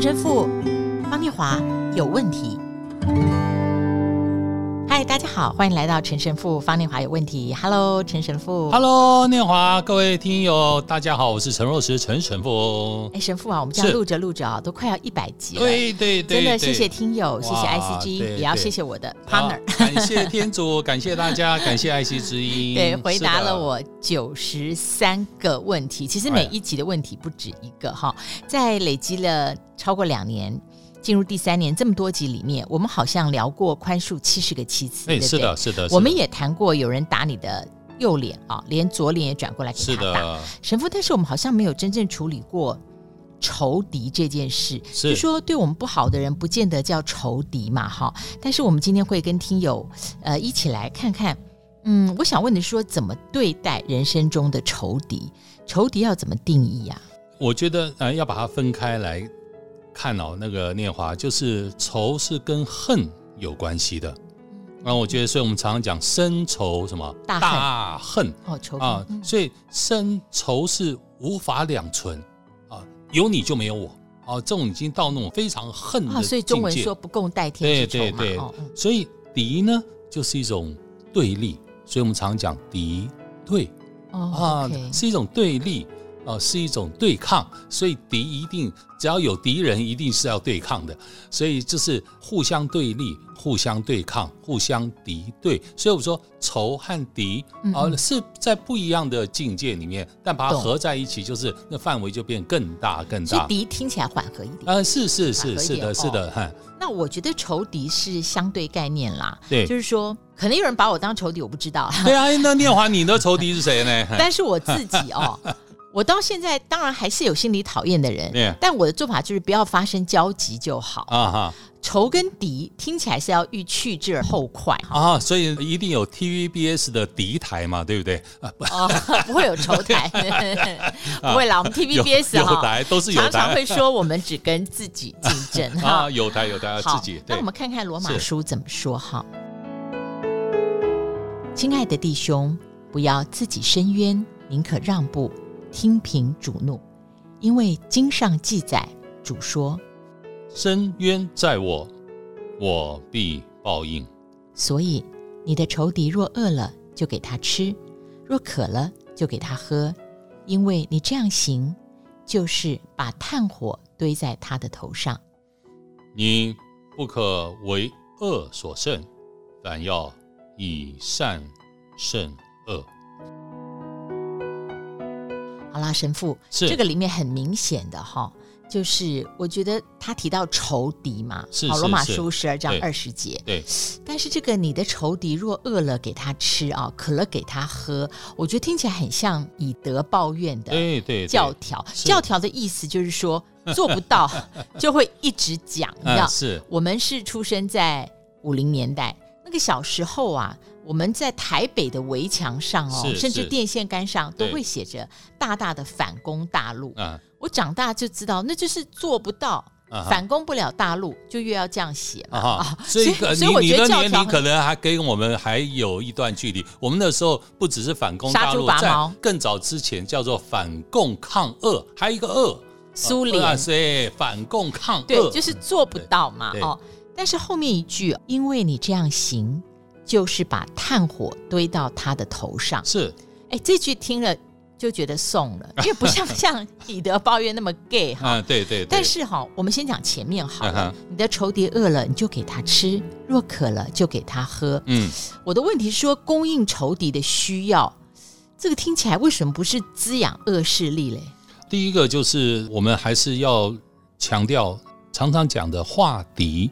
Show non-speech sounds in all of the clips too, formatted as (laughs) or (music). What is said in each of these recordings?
陈神父方念华有问题。嗨，大家好，欢迎来到陈神父方念华有问题。Hello，陈神父。Hello，念华，各位听友，大家好，我是陈若石，陈神父。哎，神父啊，我们这样录着录着啊，都快要一百集了。对对对，真的谢谢听友，谢谢 ICG，也要谢谢我的 partner。感谢天主，(laughs) 感谢大家，感谢爱惜之音。(laughs) 对，回答了我九十三个问题。其实每一集的问题不止一个哈，在累积了超过两年。进入第三年，这么多集里面，我们好像聊过宽恕七十个妻子，对，是的，是的。我们也谈过有人打你的右脸啊，连左脸也转过来给他打。是的，神父，但是我们好像没有真正处理过仇敌这件事。是，就说对我们不好的人，不见得叫仇敌嘛，哈。但是我们今天会跟听友呃一起来看看，嗯，我想问的是说，怎么对待人生中的仇敌？仇敌要怎么定义呀？我觉得呃要把它分开来。看哦，那个念华就是仇是跟恨有关系的，那、嗯、我觉得，所以我们常常讲深仇什么大恨，啊，嗯、所以深仇是无法两存啊，有你就没有我啊，这种已经到那种非常恨的境界。所以中文说不共戴天之仇嘛，对对对，哦、所以敌呢就是一种对立，所以我们常讲敌对、哦、啊是一种对立。哦，是一种对抗，所以敌一定只要有敌人，一定是要对抗的，所以就是互相对立、互相对抗、互相敌对。所以我说仇和敌啊、呃、是在不一样的境界里面，但把它合在一起，就是那范围就变更大更大。敌听起来缓和一点，嗯、呃，是是是是的，是的，哈、哦。那我觉得仇敌是相对概念啦，对，就是说可能有人把我当仇敌，我不知道。对啊，那念华，你的仇敌是谁呢？(laughs) 但是我自己哦。(laughs) (laughs) 我到现在当然还是有心里讨厌的人，Yeah. 但我的做法就是不要发生交集就好。啊、uh huh. 仇跟敌听起来是要欲去之而后快啊，uh. 所以一定有 TVBS 的敌台嘛，对不对？啊，不，不会有仇台，(laughs) 不会啦。我们 TVBS 哈，有台都是有台，常常会说我们只跟自己竞争 (laughs) 啊，有台有台自己。那我们看看罗马书怎么说哈。亲爱的弟兄，不要自己伸冤，宁可让步。听凭主怒，因为经上记载，主说：“深渊在我，我必报应。”所以，你的仇敌若饿了，就给他吃；若渴了，就给他喝。因为你这样行，就是把炭火堆在他的头上。你不可为恶所胜，但要以善胜恶。好啦，神父，是这个里面很明显的哈，就是我觉得他提到仇敌嘛，是好，罗马书十二章二十节，对。但是这个你的仇敌若饿了给他吃啊，渴了给他喝，我觉得听起来很像以德报怨的对对教条。教条的意思就是说做不到 (laughs) 就会一直讲，你知道？是我们是出生在五零年代，那个小时候啊。我们在台北的围墙上哦，甚至电线杆上都会写着大大的“反攻大陆”。我长大就知道，那就是做不到，反攻不了大陆，就越要这样写嘛。所以，所以你的年龄可能还跟我们还有一段距离。我们那时候不只是反攻大陆，在更早之前叫做反共抗俄，还有一个俄，苏联。对，反共抗俄，对，就是做不到嘛。哦，但是后面一句，因为你这样行。就是把炭火堆到他的头上，是，哎，这句听了就觉得送了，(laughs) 因为不像像以德报怨那么 gay 哈，啊，对对。但是哈，我们先讲前面好了，你的仇敌饿了，你就给他吃；若渴了，就给他喝。嗯，我的问题是说，供应仇敌的需要，这个听起来为什么不是滋养恶势力嘞？第一个就是我们还是要强调，常常讲的化敌。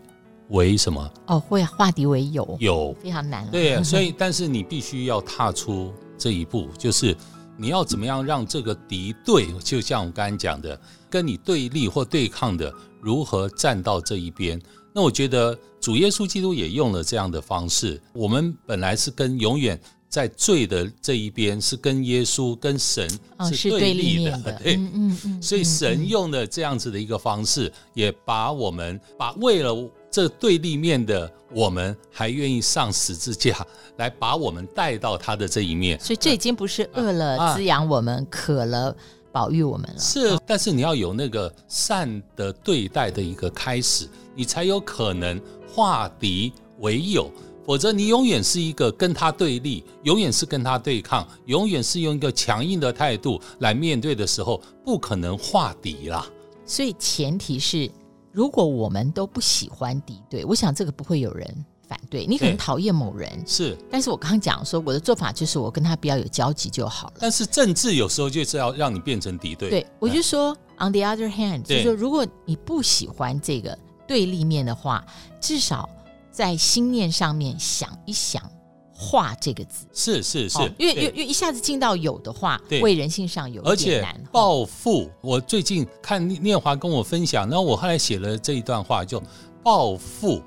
为什么？哦，会化敌为友，友非常难。对，(laughs) 所以但是你必须要踏出这一步，就是你要怎么样让这个敌对，就像我刚才讲的，跟你对立或对抗的，如何站到这一边？那我觉得主耶稣基督也用了这样的方式。我们本来是跟永远在罪的这一边，是跟耶稣、跟神是对立的。(laughs) 对，嗯嗯嗯。所以神用的这样子的一个方式，也把我们把为了。这对立面的我们还愿意上十字架来把我们带到他的这一面，所以这已经不是饿了滋养我们，啊、渴了保育我们了。是，但是你要有那个善的对待的一个开始，你才有可能化敌为友。否则，你永远是一个跟他对立，永远是跟他对抗，永远是用一个强硬的态度来面对的时候，不可能化敌啦。所以，前提是如果我们都不喜欢敌对，我想这个不会有人反对。你可能讨厌某人，是，但是我刚刚讲说，我的做法就是我跟他不要有交集就好了。但是政治有时候就是要让你变成敌对。对，我就说，on the other hand，就是说，如果你不喜欢这个对立面的话，至少。在心念上面想一想“化”这个字，是是是，因为因为一下子进到有的话，为人性上有一点难。报复，我最近看念华跟我分享，然后我后来写了这一段话，就“暴富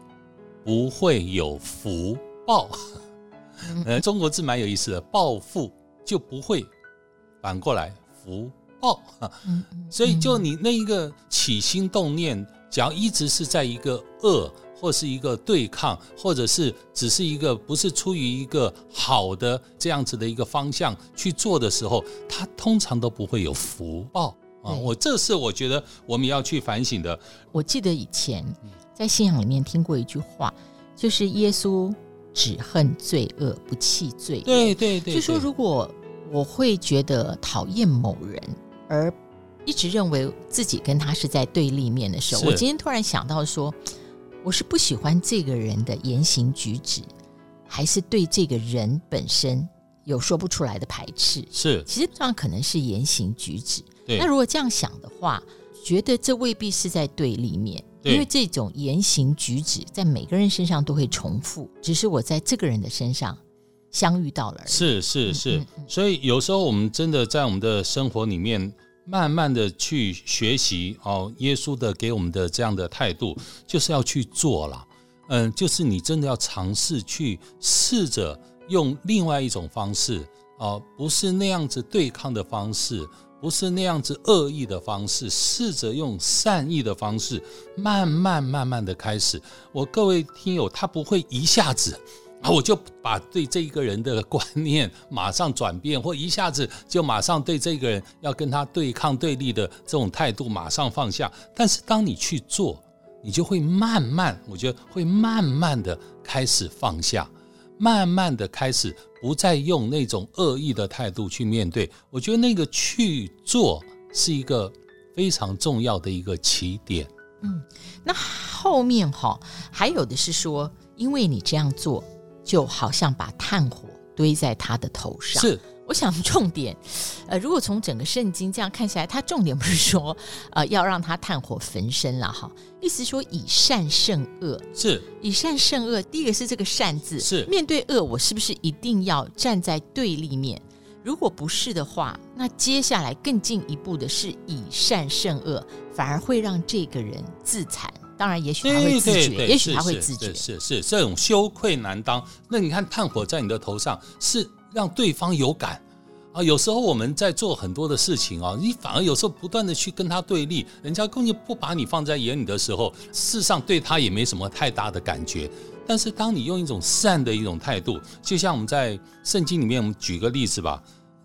不会有福报”。(laughs) 呃，中国字蛮有意思的，“暴富”就不会反过来福报。所以就你那一个起心动念，只要一直是在一个恶。或是一个对抗，或者是只是一个不是出于一个好的这样子的一个方向去做的时候，他通常都不会有福报啊！我这是我觉得我们要去反省的。我记得以前在信仰里面听过一句话，就是耶稣只恨罪恶，不弃罪。对对对，就说如果我会觉得讨厌某人，而一直认为自己跟他是在对立面的时候，我今天突然想到说。我是不喜欢这个人的言行举止，还是对这个人本身有说不出来的排斥？是，其实这样可能是言行举止。对，那如果这样想的话，觉得这未必是在对立面，因为这种言行举止在每个人身上都会重复，只是我在这个人的身上相遇到了而已。是是是，所以有时候我们真的在我们的生活里面。慢慢的去学习哦，耶稣的给我们的这样的态度，就是要去做了。嗯，就是你真的要尝试去试着用另外一种方式哦，不是那样子对抗的方式，不是那样子恶意的方式，试着用善意的方式，慢慢慢慢的开始。我各位听友，他不会一下子。啊，我就把对这一个人的观念马上转变，或一下子就马上对这个人要跟他对抗对立的这种态度马上放下。但是当你去做，你就会慢慢，我觉得会慢慢的开始放下，慢慢的开始不再用那种恶意的态度去面对。我觉得那个去做是一个非常重要的一个起点。嗯，那后面哈还有的是说，因为你这样做。就好像把炭火堆在他的头上。是，我想重点，(laughs) 呃，如果从整个圣经这样看起来，他重点不是说，(laughs) 呃，要让他炭火焚身了哈，意思说以善胜恶。是，以善胜恶。第一个是这个善字，是面对恶，我是不是一定要站在对立面？如果不是的话，那接下来更进一步的是以善胜恶，反而会让这个人自残。当然，也许他会自觉，对对对，也许他会自觉，是是，这种羞愧难当。那你看，炭火在你的头上，是让对方有感啊。有时候我们在做很多的事情啊，你反而有时候不断的去跟他对立，人家根本不把你放在眼里的时候，事实上对他也没什么太大的感觉。但是当你用一种善的一种态度，就像我们在圣经里面，我们举个例子吧，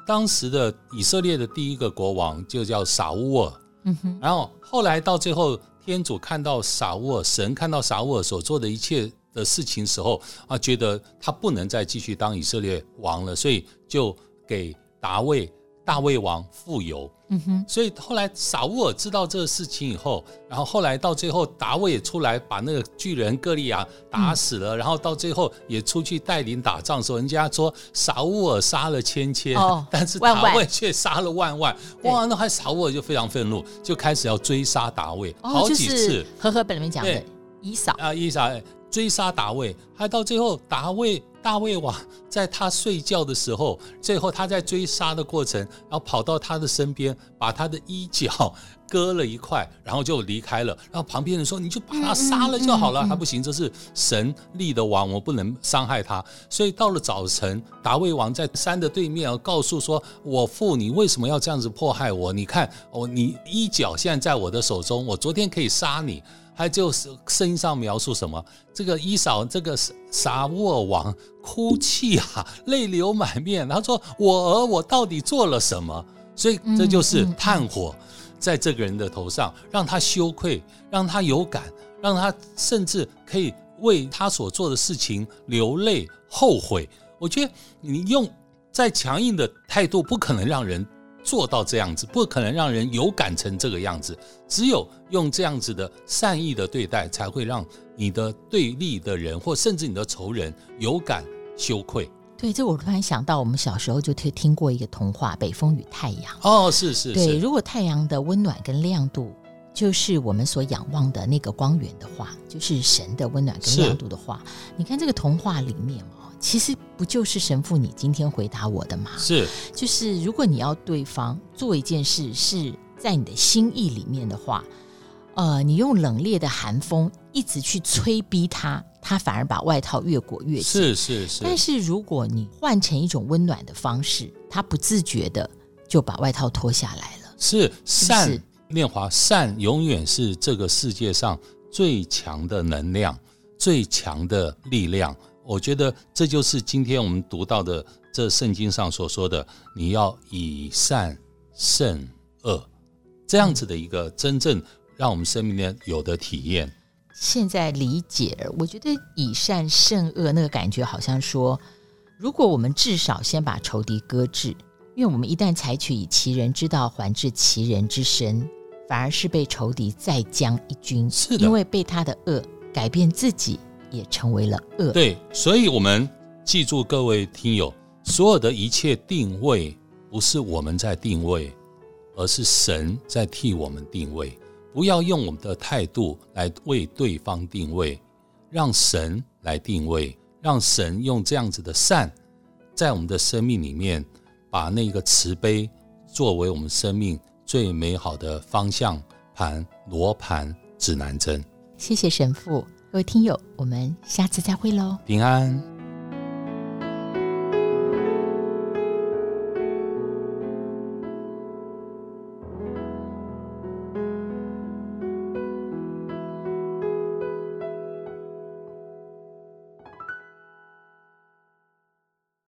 当时的以色列的第一个国王就叫撒乌尔，嗯哼，然后后来到最后。天主看到撒乌尔，神看到撒乌尔所做的一切的事情时候啊，觉得他不能再继续当以色列王了，所以就给达卫大卫王富有。嗯哼，所以后来撒乌尔知道这个事情以后，然后后来到最后，达卫也出来把那个巨人歌利亚打死了，嗯、然后到最后也出去带领打仗的时候，人家说撒乌尔杀了千千，哦、(laughs) 但是大卫却杀了万万。哇，那还撒乌尔就非常愤怒，就开始要追杀大卫，哦、好几次。和合本里面讲的以扫啊，以扫追杀大卫，还到最后大卫。大卫王在他睡觉的时候，最后他在追杀的过程，然后跑到他的身边，把他的衣角割了一块，然后就离开了。然后旁边人说：“你就把他杀了就好了。”他不行，这是神立的王，我不能伤害他。所以到了早晨，大卫王在山的对面，告诉说：“我父，你为什么要这样子迫害我？你看，哦，你衣角现在在我的手中，我昨天可以杀你。”他就是圣经上描述什么？这个伊扫，这个撒乌耳王哭泣啊，(laughs) 泪流满面。他说：“我儿，我到底做了什么？”所以这就是炭火在这个人的头上，让他羞愧，让他有感，让他甚至可以为他所做的事情流泪后悔。我觉得你用再强硬的态度，不可能让人做到这样子，不可能让人有感成这个样子。只有用这样子的善意的对待，才会让你的对立的人，或甚至你的仇人有感羞愧。对，这我突然想到，我们小时候就听听过一个童话《北风与太阳》。哦，是是是。对，如果太阳的温暖跟亮度就是我们所仰望的那个光源的话，就是神的温暖跟亮度的话，你看这个童话里面哦，其实不就是神父你今天回答我的吗？是，就是如果你要对方做一件事是在你的心意里面的话，呃，你用冷冽的寒风一直去催逼他。他反而把外套越裹越紧，是是是。但是如果你换成一种温暖的方式，他不自觉的就把外套脱下来了。是善，念华善永远是这个世界上最强的能量，最强的力量。我觉得这就是今天我们读到的这圣经上所说的，你要以善胜恶，这样子的一个真正让我们生命的有的体验。现在理解，我觉得以善胜恶那个感觉，好像说，如果我们至少先把仇敌搁置，因为我们一旦采取以其人之道还治其人之身，反而是被仇敌再将一军。是的，因为被他的恶改变自己，也成为了恶。对，所以我们记住各位听友，所有的一切定位，不是我们在定位，而是神在替我们定位。不要用我们的态度来为对方定位，让神来定位，让神用这样子的善，在我们的生命里面，把那个慈悲作为我们生命最美好的方向盘、罗盘、指南针。谢谢神父，各位听友，我们下次再会喽，平安。